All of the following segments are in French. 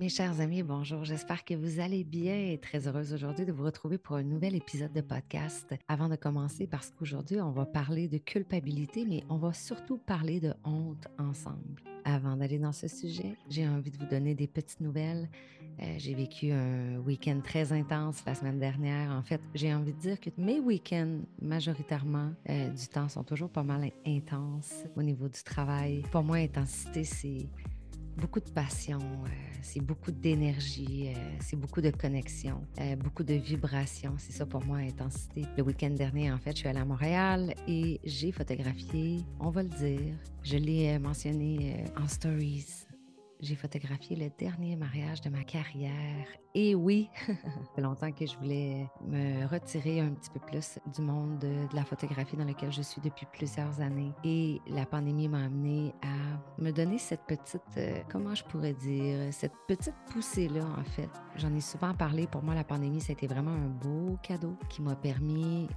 Mes chers amis, bonjour. J'espère que vous allez bien et très heureuse aujourd'hui de vous retrouver pour un nouvel épisode de podcast. Avant de commencer, parce qu'aujourd'hui, on va parler de culpabilité, mais on va surtout parler de honte ensemble. Avant d'aller dans ce sujet, j'ai envie de vous donner des petites nouvelles. Euh, j'ai vécu un week-end très intense la semaine dernière. En fait, j'ai envie de dire que mes week-ends, majoritairement, euh, du temps sont toujours pas mal intenses au niveau du travail. Pour moi, intensité, c'est beaucoup de passion, euh, c'est beaucoup d'énergie, euh, c'est beaucoup de connexion, euh, beaucoup de vibrations. C'est ça pour moi, intensité. Le week-end dernier, en fait, je suis allée à Montréal et j'ai photographié, on va le dire, je l'ai mentionné en stories j'ai photographié le dernier mariage de ma carrière. Et oui, ça fait longtemps que je voulais me retirer un petit peu plus du monde de, la photographie dans lequel je suis depuis plusieurs années. Et la pandémie m'a amené à me donner cette petite, euh, comment je pourrais dire, cette petite poussée-là, en fait. J'en ai souvent parlé. Pour moi, la pandémie, ça a été vraiment un beau cadeau qui m'a permis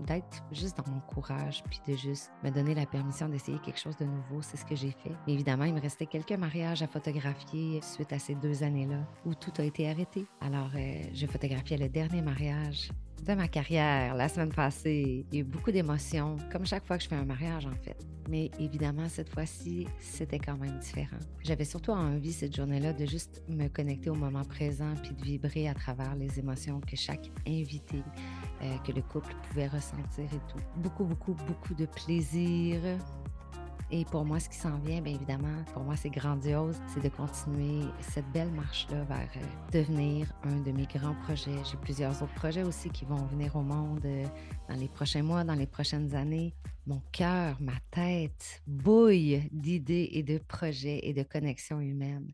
d'être juste dans mon courage, puis de juste me donner la permission d'essayer quelque chose de nouveau. C'est ce que j'ai fait. Mais évidemment, il me restait quelques mariages à photographier suite à ces deux années-là où tout a été arrêté. Alors, euh, je photographiais le dernier mariage de ma carrière la semaine passée. Il y a eu beaucoup d'émotions, comme chaque fois que je fais un mariage en fait. Mais évidemment, cette fois-ci, c'était quand même différent. J'avais surtout envie cette journée-là de juste me connecter au moment présent puis de vibrer à travers les émotions que chaque invité, euh, que le couple pouvait ressentir et tout. Beaucoup, beaucoup, beaucoup de plaisir, et pour moi, ce qui s'en vient, bien évidemment, pour moi, c'est grandiose, c'est de continuer cette belle marche-là vers euh, devenir un de mes grands projets. J'ai plusieurs autres projets aussi qui vont venir au monde euh, dans les prochains mois, dans les prochaines années. Mon cœur, ma tête bouille d'idées et de projets et de connexions humaines.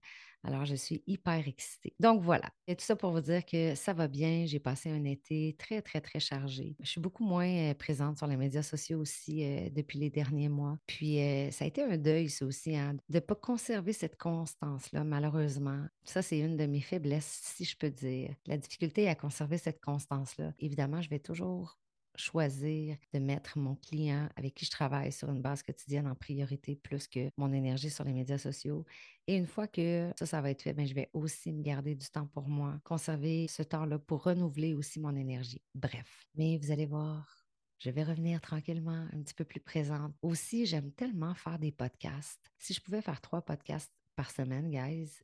Alors, je suis hyper excitée. Donc voilà, et tout ça pour vous dire que ça va bien. J'ai passé un été très, très, très chargé. Je suis beaucoup moins euh, présente sur les médias sociaux aussi euh, depuis les derniers mois. Puis, euh, ça a été un deuil, ça aussi, hein, de ne pas conserver cette constance-là, malheureusement. Ça, c'est une de mes faiblesses, si je peux dire. La difficulté à conserver cette constance-là. Évidemment, je vais toujours choisir de mettre mon client avec qui je travaille sur une base quotidienne en priorité plus que mon énergie sur les médias sociaux. Et une fois que ça, ça va être fait, bien, je vais aussi me garder du temps pour moi, conserver ce temps-là pour renouveler aussi mon énergie. Bref, mais vous allez voir, je vais revenir tranquillement, un petit peu plus présente. Aussi, j'aime tellement faire des podcasts. Si je pouvais faire trois podcasts par semaine, guys,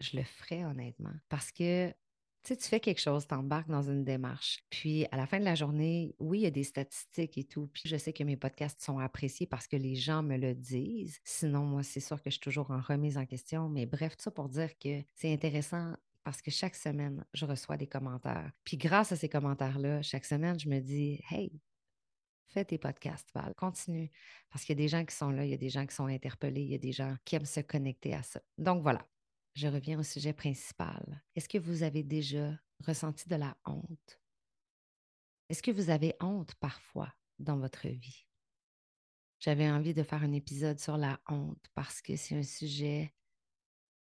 je le ferais honnêtement. Parce que tu tu fais quelque chose, tu embarques dans une démarche. Puis à la fin de la journée, oui, il y a des statistiques et tout. Puis je sais que mes podcasts sont appréciés parce que les gens me le disent. Sinon, moi, c'est sûr que je suis toujours en remise en question. Mais bref, tout ça pour dire que c'est intéressant parce que chaque semaine, je reçois des commentaires. Puis grâce à ces commentaires-là, chaque semaine, je me dis, hey, fais tes podcasts, Val, continue. Parce qu'il y a des gens qui sont là, il y a des gens qui sont interpellés, il y a des gens qui aiment se connecter à ça. Donc voilà, je reviens au sujet principal. Est-ce que vous avez déjà ressenti de la honte? Est-ce que vous avez honte parfois dans votre vie? J'avais envie de faire un épisode sur la honte parce que c'est un sujet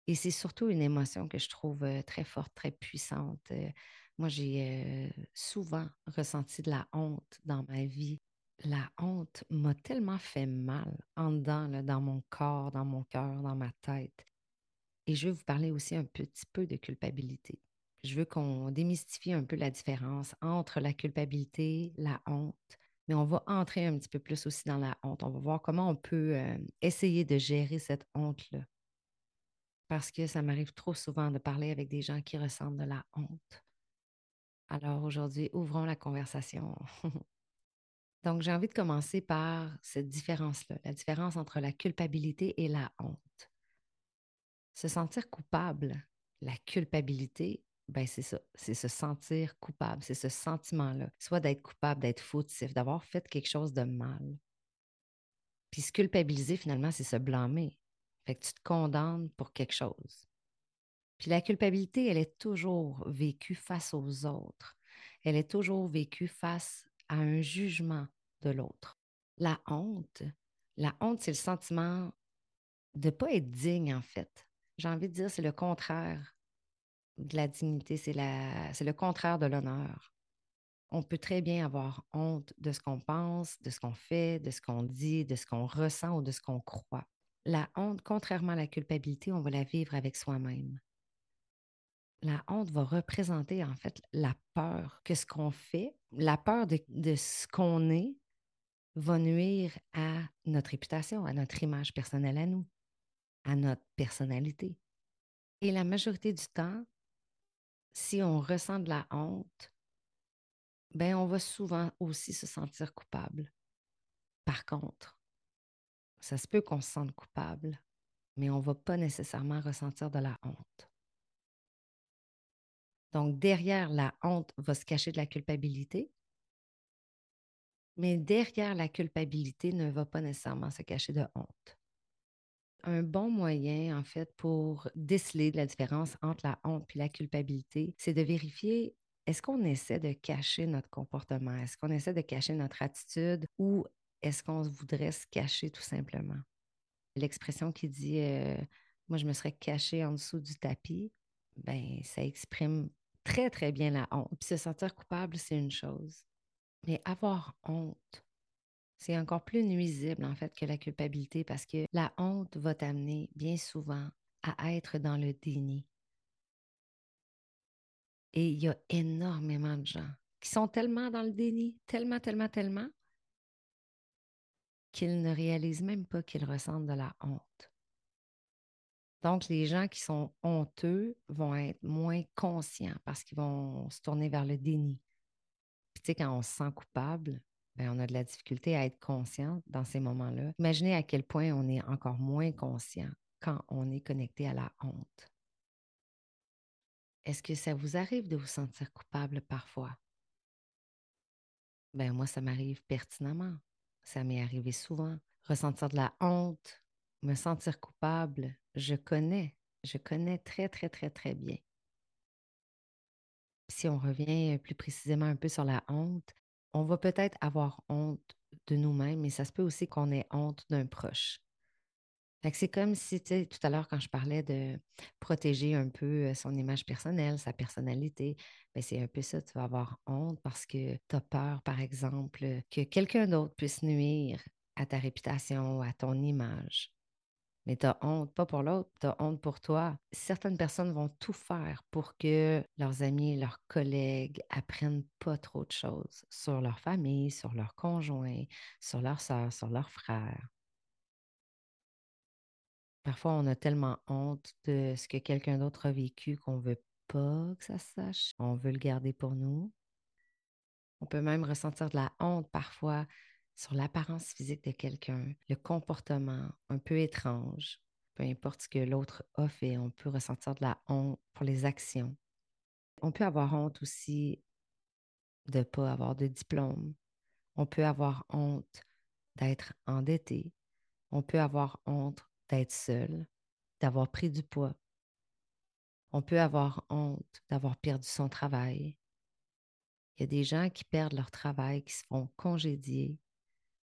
et c'est surtout une émotion que je trouve euh, très forte, très puissante. Euh, moi, j'ai euh, souvent ressenti de la honte dans ma vie. La honte m'a tellement fait mal en dedans, dans mon corps, dans mon cœur, dans ma tête. Et je veux vous parler aussi un petit peu de culpabilité. Je veux qu'on démystifie un peu la différence entre la culpabilité, la honte, mais on va entrer un petit peu plus aussi dans la honte. On va voir comment on peut euh, essayer de gérer cette honte-là. Parce que ça m'arrive trop souvent de parler avec des gens qui ressentent de la honte. Alors aujourd'hui, ouvrons la conversation. Donc, j'ai envie de commencer par cette différence-là, la différence entre la culpabilité et la honte. Se sentir coupable, la culpabilité, ben c'est ça, c'est se sentir coupable, c'est ce sentiment-là, soit d'être coupable, d'être fautif, d'avoir fait quelque chose de mal. Puis se culpabiliser, finalement, c'est se blâmer. Fait que tu te condamnes pour quelque chose. Puis la culpabilité, elle est toujours vécue face aux autres. Elle est toujours vécue face à un jugement de l'autre. La honte, la honte, c'est le sentiment de ne pas être digne, en fait j'ai envie de dire, c'est le contraire de la dignité, c'est, le contraire de l'honneur. On peut très bien avoir honte de ce qu'on pense, de ce qu'on fait, de ce qu'on dit, de ce qu'on ressent ou de ce qu'on croit. La honte, contrairement à la culpabilité, on va la vivre avec soi-même. la honte va représenter en fait la peur que ce qu'on fait, la peur de, de ce qu'on est, va nuire à notre réputation, à notre image personnelle à nous, à notre personnalité. Et la majorité du temps, si on ressent de la honte, ben on va souvent aussi se sentir coupable. Par contre, ça se peut qu'on se sente coupable, mais on ne va pas nécessairement ressentir de la honte. Donc, derrière la honte va se cacher de la culpabilité, mais derrière la culpabilité ne va pas nécessairement se cacher de honte. Un bon moyen, en fait, pour déceler la différence entre la honte et la culpabilité, c'est de vérifier est-ce qu'on essaie de cacher notre comportement? Est-ce qu'on essaie de cacher notre attitude ou est-ce qu'on voudrait se cacher tout simplement? L'expression qui dit euh, Moi, je me serais caché en dessous du tapis, ben, ça exprime très, très bien la honte. Puis se sentir coupable, c'est une chose. Mais avoir honte, c'est encore plus nuisible en fait que la culpabilité parce que la honte va t'amener bien souvent à être dans le déni. Et il y a énormément de gens qui sont tellement dans le déni, tellement, tellement, tellement, qu'ils ne réalisent même pas qu'ils ressentent de la honte. Donc, les gens qui sont honteux vont être moins conscients parce qu'ils vont se tourner vers le déni. Tu sais, quand on se sent coupable, ben, on a de la difficulté à être conscient dans ces moments-là. Imaginez à quel point on est encore moins conscient quand on est connecté à la honte. Est-ce que ça vous arrive de vous sentir coupable parfois? Ben moi, ça m'arrive pertinemment. Ça m'est arrivé souvent. Ressentir de la honte, me sentir coupable, je connais, je connais très, très, très, très bien. Si on revient plus précisément un peu sur la honte, on va peut-être avoir honte de nous-mêmes, mais ça se peut aussi qu'on ait honte d'un proche c'est comme si, tu sais, tout à l'heure, quand je parlais de protéger un peu son image personnelle, sa personnalité, ben, c'est un peu ça, tu vas avoir honte parce que tu as peur, par exemple, que quelqu'un d'autre puisse nuire à ta réputation, à ton image. Mais tu honte, pas pour l'autre, tu honte pour toi. Certaines personnes vont tout faire pour que leurs amis, leurs collègues apprennent pas trop de choses sur leur famille, sur leur conjoint, sur leur soeur, sur leurs frères. Parfois, on a tellement honte de ce que quelqu'un d'autre a vécu qu'on veut pas que ça sache. On veut le garder pour nous. On peut même ressentir de la honte parfois sur l'apparence physique de quelqu'un, le comportement un peu étrange. Peu importe ce que l'autre a fait, on peut ressentir de la honte pour les actions. On peut avoir honte aussi de ne pas avoir de diplôme. On peut avoir honte d'être endetté. On peut avoir honte d'être seul, d'avoir pris du poids. On peut avoir honte d'avoir perdu son travail. Il y a des gens qui perdent leur travail, qui se font congédier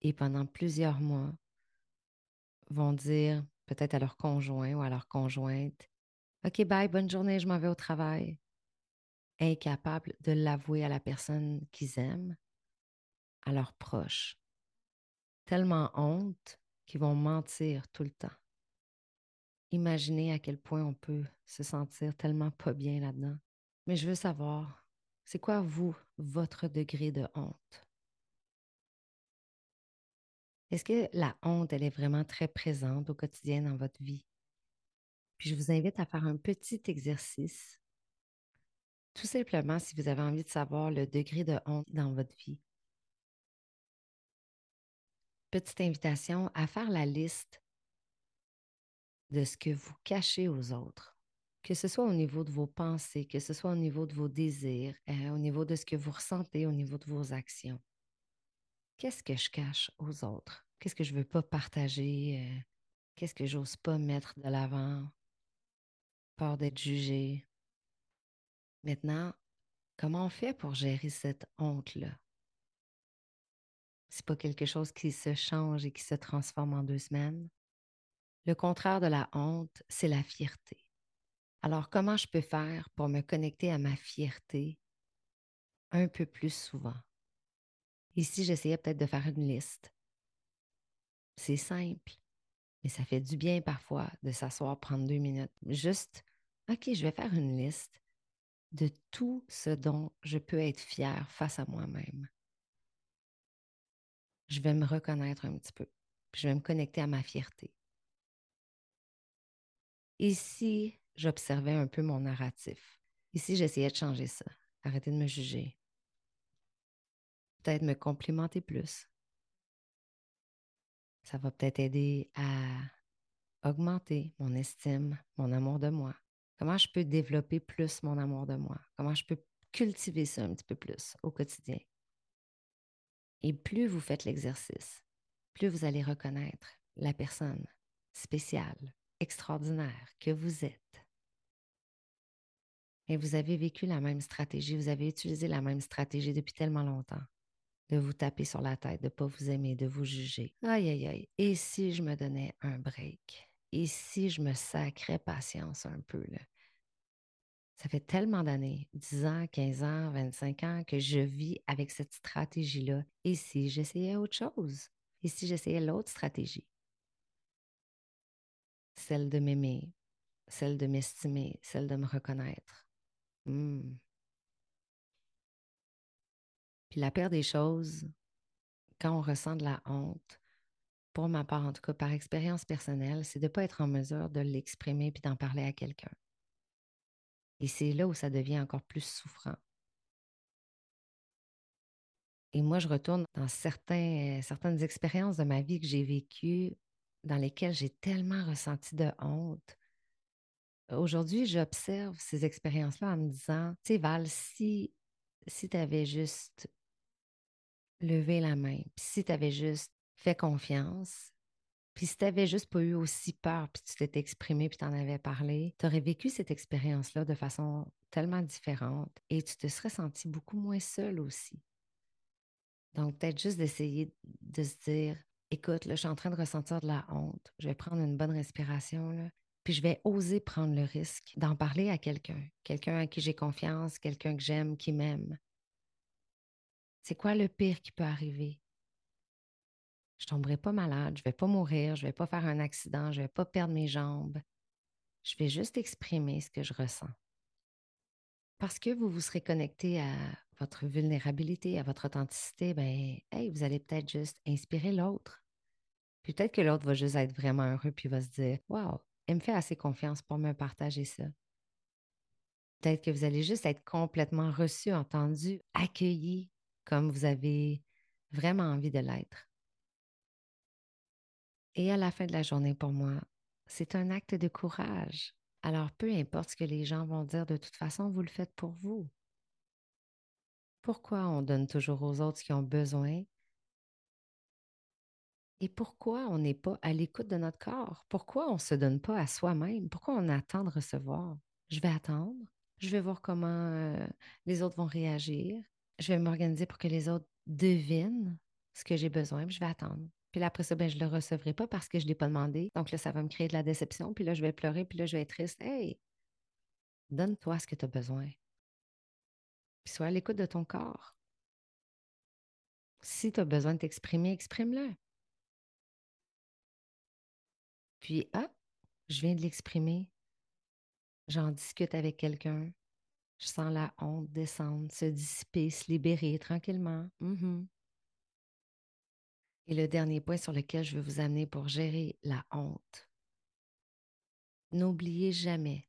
et pendant plusieurs mois vont dire peut-être à leur conjoint ou à leur conjointe OK, bye, bonne journée, je m'en vais au travail. Incapable de l'avouer à la personne qu'ils aiment, à leurs proches. Tellement honte qu'ils vont mentir tout le temps. Imaginez à quel point on peut se sentir tellement pas bien là-dedans. Mais je veux savoir, c'est quoi, vous, votre degré de honte? Est-ce que la honte, elle est vraiment très présente au quotidien dans votre vie? Puis je vous invite à faire un petit exercice. Tout simplement, si vous avez envie de savoir le degré de honte dans votre vie. Petite invitation à faire la liste de ce que vous cachez aux autres, que ce soit au niveau de vos pensées, que ce soit au niveau de vos désirs, euh, au niveau de ce que vous ressentez, au niveau de vos actions. Qu'est-ce que je cache aux autres? Qu'est-ce que je ne veux pas partager? Euh, qu'est-ce que j'ose pas mettre de l'avant? Peur d'être jugé. Maintenant, comment on fait pour gérer cette honte-là? C'est pas quelque chose qui se change et qui se transforme en deux semaines. Le contraire de la honte, c'est la fierté. Alors, comment je peux faire pour me connecter à ma fierté un peu plus souvent? Ici, j'essayais peut-être de faire une liste? C'est simple, mais ça fait du bien parfois de s'asseoir, prendre deux minutes. Juste, OK, je vais faire une liste de tout ce dont je peux être fière face à moi-même. Je vais me reconnaître un petit peu, puis je vais me connecter à ma fierté. Ici, j'observais un peu mon narratif? Ici, j'essayais de changer ça, arrêter de me juger, peut-être me complimenter plus. Ça va peut-être aider à augmenter mon estime, mon amour de moi. Comment je peux développer plus mon amour de moi? Comment je peux cultiver ça un petit peu plus au quotidien? Et plus vous faites l'exercice, plus vous allez reconnaître la personne spéciale, extraordinaire que vous êtes. Et vous avez vécu la même stratégie, vous avez utilisé la même stratégie depuis tellement longtemps. De vous taper sur la tête, de ne pas vous aimer, de vous juger. Aïe, aïe, aïe. Et si je me donnais un break? Et si je me sacrais patience un peu? Là? Ça fait tellement d'années, 10 ans, 15 ans, 25 ans, que je vis avec cette stratégie-là. Et si j'essayais autre chose? Et si j'essayais l'autre stratégie? Celle de m'aimer, celle de m'estimer, celle de me reconnaître. Hmm. La pire des choses, quand on ressent de la honte, pour ma part, en tout cas par expérience personnelle, c'est de ne pas être en mesure de l'exprimer puis d'en parler à quelqu'un. Et c'est là où ça devient encore plus souffrant. Et moi, je retourne dans certains, certaines expériences de ma vie que j'ai vécues dans lesquelles j'ai tellement ressenti de honte. Aujourd'hui, j'observe ces expériences-là en me disant, tu sais, Val, si, si tu avais juste levé la main, si tu avais juste fait confiance, puis si tu n'avais juste pas eu aussi peur, puis tu t'étais exprimé, puis tu en avais parlé, tu aurais vécu cette expérience-là de façon tellement différente et tu te serais senti beaucoup moins seul aussi. Donc, peut-être juste d'essayer de se dire, écoute, là, je suis en train de ressentir de la honte, je vais prendre une bonne respiration, là, puis je vais oser prendre le risque d'en parler à quelqu'un, quelqu'un à qui j'ai confiance, quelqu'un que j'aime, qui m'aime. C'est quoi le pire qui peut arriver? Je ne tomberai pas malade, je ne vais pas mourir, je ne vais pas faire un accident, je ne vais pas perdre mes jambes. Je vais juste exprimer ce que je ressens. Parce que vous vous serez connecté à votre vulnérabilité, à votre authenticité, ben, hey, vous allez peut-être juste inspirer l'autre. Peut-être que l'autre va juste être vraiment heureux puis va se dire Waouh, elle me fait assez confiance pour me partager ça. Peut-être que vous allez juste être complètement reçu, entendu, accueilli comme vous avez vraiment envie de l'être. Et à la fin de la journée, pour moi, c'est un acte de courage. Alors, peu importe ce que les gens vont dire, de toute façon, vous le faites pour vous. Pourquoi on donne toujours aux autres ce qu'ils ont besoin? Et pourquoi on n'est pas à l'écoute de notre corps? Pourquoi on ne se donne pas à soi-même? Pourquoi on attend de recevoir? Je vais attendre. Je vais voir comment euh, les autres vont réagir. Je vais m'organiser pour que les autres devinent ce que j'ai besoin. je vais attendre. Puis là, après ça, ben, je ne le recevrai pas parce que je ne l'ai pas demandé. Donc là, ça va me créer de la déception. Puis là, je vais pleurer. Puis là, je vais être triste. Hey, donne-toi ce que tu as besoin. Puis sois à l'écoute de ton corps. Si tu as besoin de t'exprimer, exprime-le. Puis, ah, je viens de l'exprimer. J'en discute avec quelqu'un. Je sens la honte descendre, se dissiper, se libérer tranquillement. Mm-hmm. Et le dernier point sur lequel je veux vous amener pour gérer la honte. N'oubliez jamais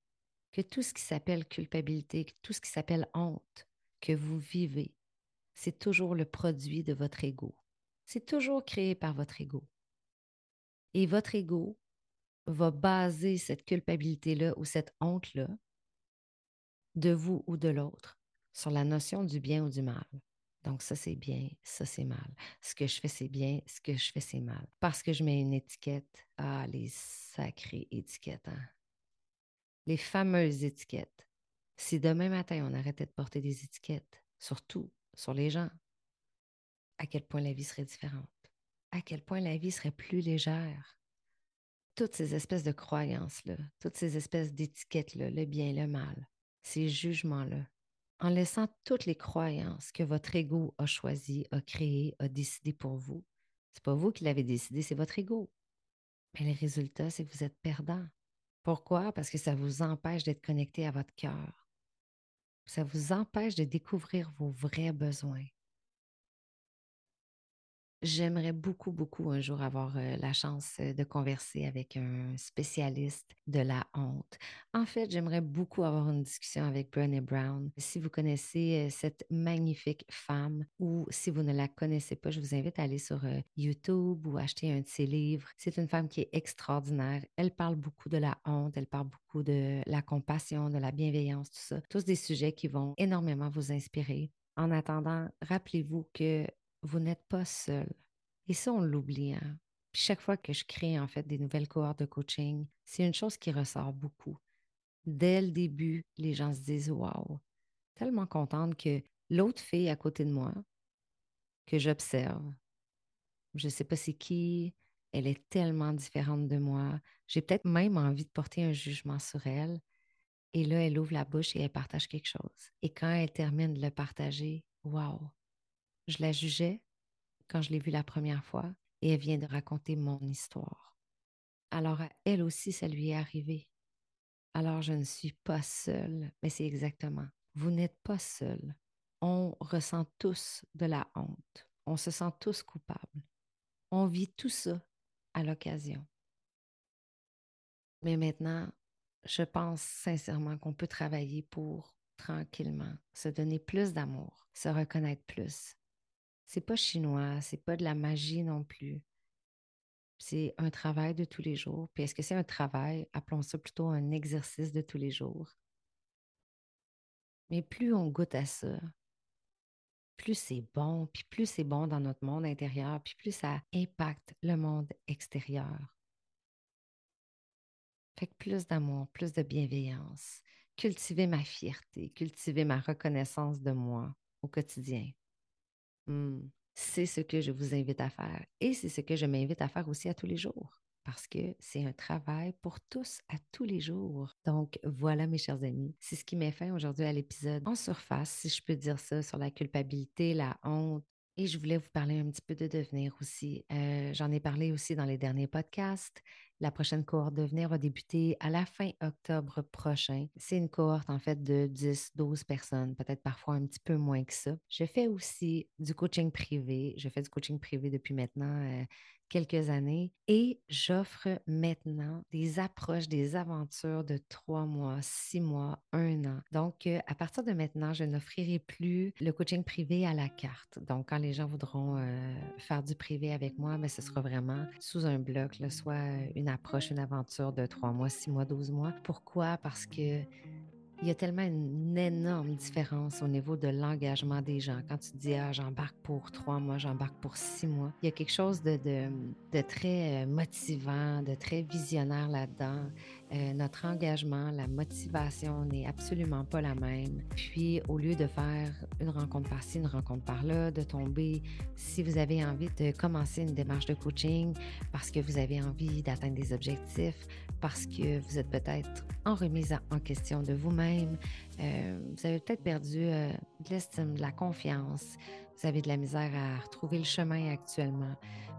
que tout ce qui s'appelle culpabilité, tout ce qui s'appelle honte que vous vivez, c'est toujours le produit de votre ego. C'est toujours créé par votre ego. Et votre ego va baser cette culpabilité-là ou cette honte-là de vous ou de l'autre sur la notion du bien ou du mal. Donc, ça, c'est bien, ça, c'est mal. Ce que je fais, c'est bien, ce que je fais, c'est mal. Parce que je mets une étiquette. Ah, les sacrées étiquettes. Hein? Les fameuses étiquettes. Si demain matin, on arrêtait de porter des étiquettes, surtout sur les gens, à quel point la vie serait différente? À quel point la vie serait plus légère? Toutes ces espèces de croyances-là, toutes ces espèces d'étiquettes-là, le bien, le mal, ces jugements-là, en laissant toutes les croyances que votre ego a choisies, a créées, a décidées pour vous. Ce n'est pas vous qui l'avez décidé, c'est votre ego. Mais le résultat, c'est que vous êtes perdant. Pourquoi? Parce que ça vous empêche d'être connecté à votre cœur. Ça vous empêche de découvrir vos vrais besoins. J'aimerais beaucoup, beaucoup un jour avoir la chance de converser avec un spécialiste de la honte. En fait, j'aimerais beaucoup avoir une discussion avec Brené Brown. Si vous connaissez cette magnifique femme ou si vous ne la connaissez pas, je vous invite à aller sur YouTube ou acheter un de ses livres. C'est une femme qui est extraordinaire. Elle parle beaucoup de la honte, elle parle beaucoup de la compassion, de la bienveillance, tout ça. Tous des sujets qui vont énormément vous inspirer. En attendant, rappelez-vous que vous n'êtes pas seul. Et ça, on l'oublie. Hein. Chaque fois que je crée en fait des nouvelles cohortes de coaching, c'est une chose qui ressort beaucoup. Dès le début, les gens se disent Waouh, tellement contente que l'autre fille à côté de moi, que j'observe, je ne sais pas c'est qui, elle est tellement différente de moi. J'ai peut-être même envie de porter un jugement sur elle. Et là, elle ouvre la bouche et elle partage quelque chose. Et quand elle termine de le partager, waouh, je la jugeais quand je l'ai vue la première fois et elle vient de raconter mon histoire. Alors, elle aussi, ça lui est arrivé. Alors, je ne suis pas seule, mais c'est exactement. Vous n'êtes pas seul. On ressent tous de la honte. On se sent tous coupables. On vit tout ça à l'occasion. Mais maintenant, je pense sincèrement qu'on peut travailler pour tranquillement se donner plus d'amour, se reconnaître plus, c'est pas chinois, c'est pas de la magie non plus. C'est un travail de tous les jours. Puis est-ce que c'est un travail? Appelons ça plutôt un exercice de tous les jours. Mais plus on goûte à ça, plus c'est bon, puis plus c'est bon dans notre monde intérieur, puis plus ça impacte le monde extérieur. Fait que plus d'amour, plus de bienveillance, cultiver ma fierté, cultiver ma reconnaissance de moi au quotidien. Mmh. C'est ce que je vous invite à faire et c'est ce que je m'invite à faire aussi à tous les jours parce que c'est un travail pour tous à tous les jours. Donc voilà mes chers amis, c'est ce qui met fin aujourd'hui à l'épisode en surface, si je peux dire ça, sur la culpabilité, la honte, et je voulais vous parler un petit peu de devenir aussi. Euh, j'en ai parlé aussi dans les derniers podcasts. La prochaine cohorte devenir va débuter à la fin octobre prochain. C'est une cohorte en fait de 10, 12 personnes, peut-être parfois un petit peu moins que ça. Je fais aussi du coaching privé. Je fais du coaching privé depuis maintenant euh, quelques années et j'offre maintenant des approches, des aventures de trois mois, six mois, un an. Donc, euh, à partir de maintenant, je n'offrirai plus le coaching privé à la carte. Donc, quand les gens voudront euh, faire du privé avec moi, mais ben, ce sera vraiment sous un bloc, soit une approche, une aventure de trois mois, six mois, douze mois. Pourquoi? Parce que il y a tellement une énorme différence au niveau de l'engagement des gens. Quand tu dis, ah, j'embarque pour trois mois, j'embarque pour six mois, il y a quelque chose de, très euh, motivant, de très visionnaire là-dedans. Euh, notre engagement, la motivation n'est absolument pas la même. Puis, au lieu de faire une rencontre par-ci, une rencontre par-là, de tomber, si vous avez envie de commencer une démarche de coaching parce que vous avez envie d'atteindre des objectifs, parce que vous êtes peut-être en remise en question de vous-même, euh, vous avez peut-être perdu euh, de l'estime, de la confiance, vous avez de la misère à retrouver le chemin actuellement,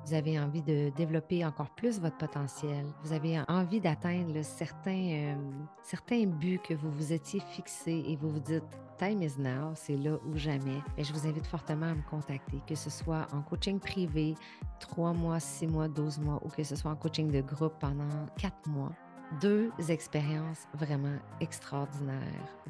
vous avez envie de développer encore plus votre potentiel, vous avez envie d'atteindre certains, euh, certains buts que vous vous étiez fixés et vous vous dites Time is now, c'est là ou jamais. Et je vous invite fortement à me contacter, que ce soit en coaching privé, 3 mois, 6 mois, 12 mois, ou que ce soit en coaching de groupe pendant 4 mois deux expériences vraiment extraordinaires,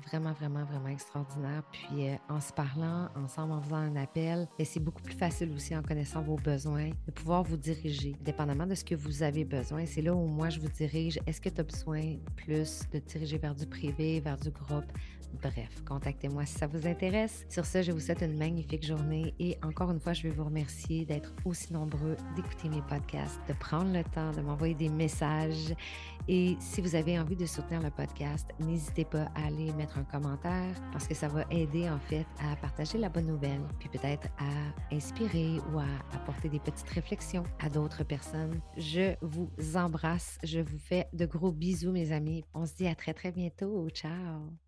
vraiment, vraiment, vraiment extraordinaires. Puis euh, en se parlant ensemble, en faisant un appel, c'est beaucoup plus facile aussi en connaissant vos besoins de pouvoir vous diriger, dépendamment de ce que vous avez besoin. C'est là où moi je vous dirige. Est-ce que tu as besoin plus de diriger vers du privé, vers du groupe? Bref, contactez-moi si ça vous intéresse. Sur ce, je vous souhaite une magnifique journée et encore une fois, je vais vous remercier d'être aussi nombreux, d'écouter mes podcasts, de prendre le temps de m'envoyer des messages. Et si vous avez envie de soutenir le podcast, n'hésitez pas à aller mettre un commentaire parce que ça va aider en fait à partager la bonne nouvelle, puis peut-être à inspirer ou à apporter des petites réflexions à d'autres personnes. Je vous embrasse, je vous fais de gros bisous mes amis. On se dit à très très bientôt. Ciao!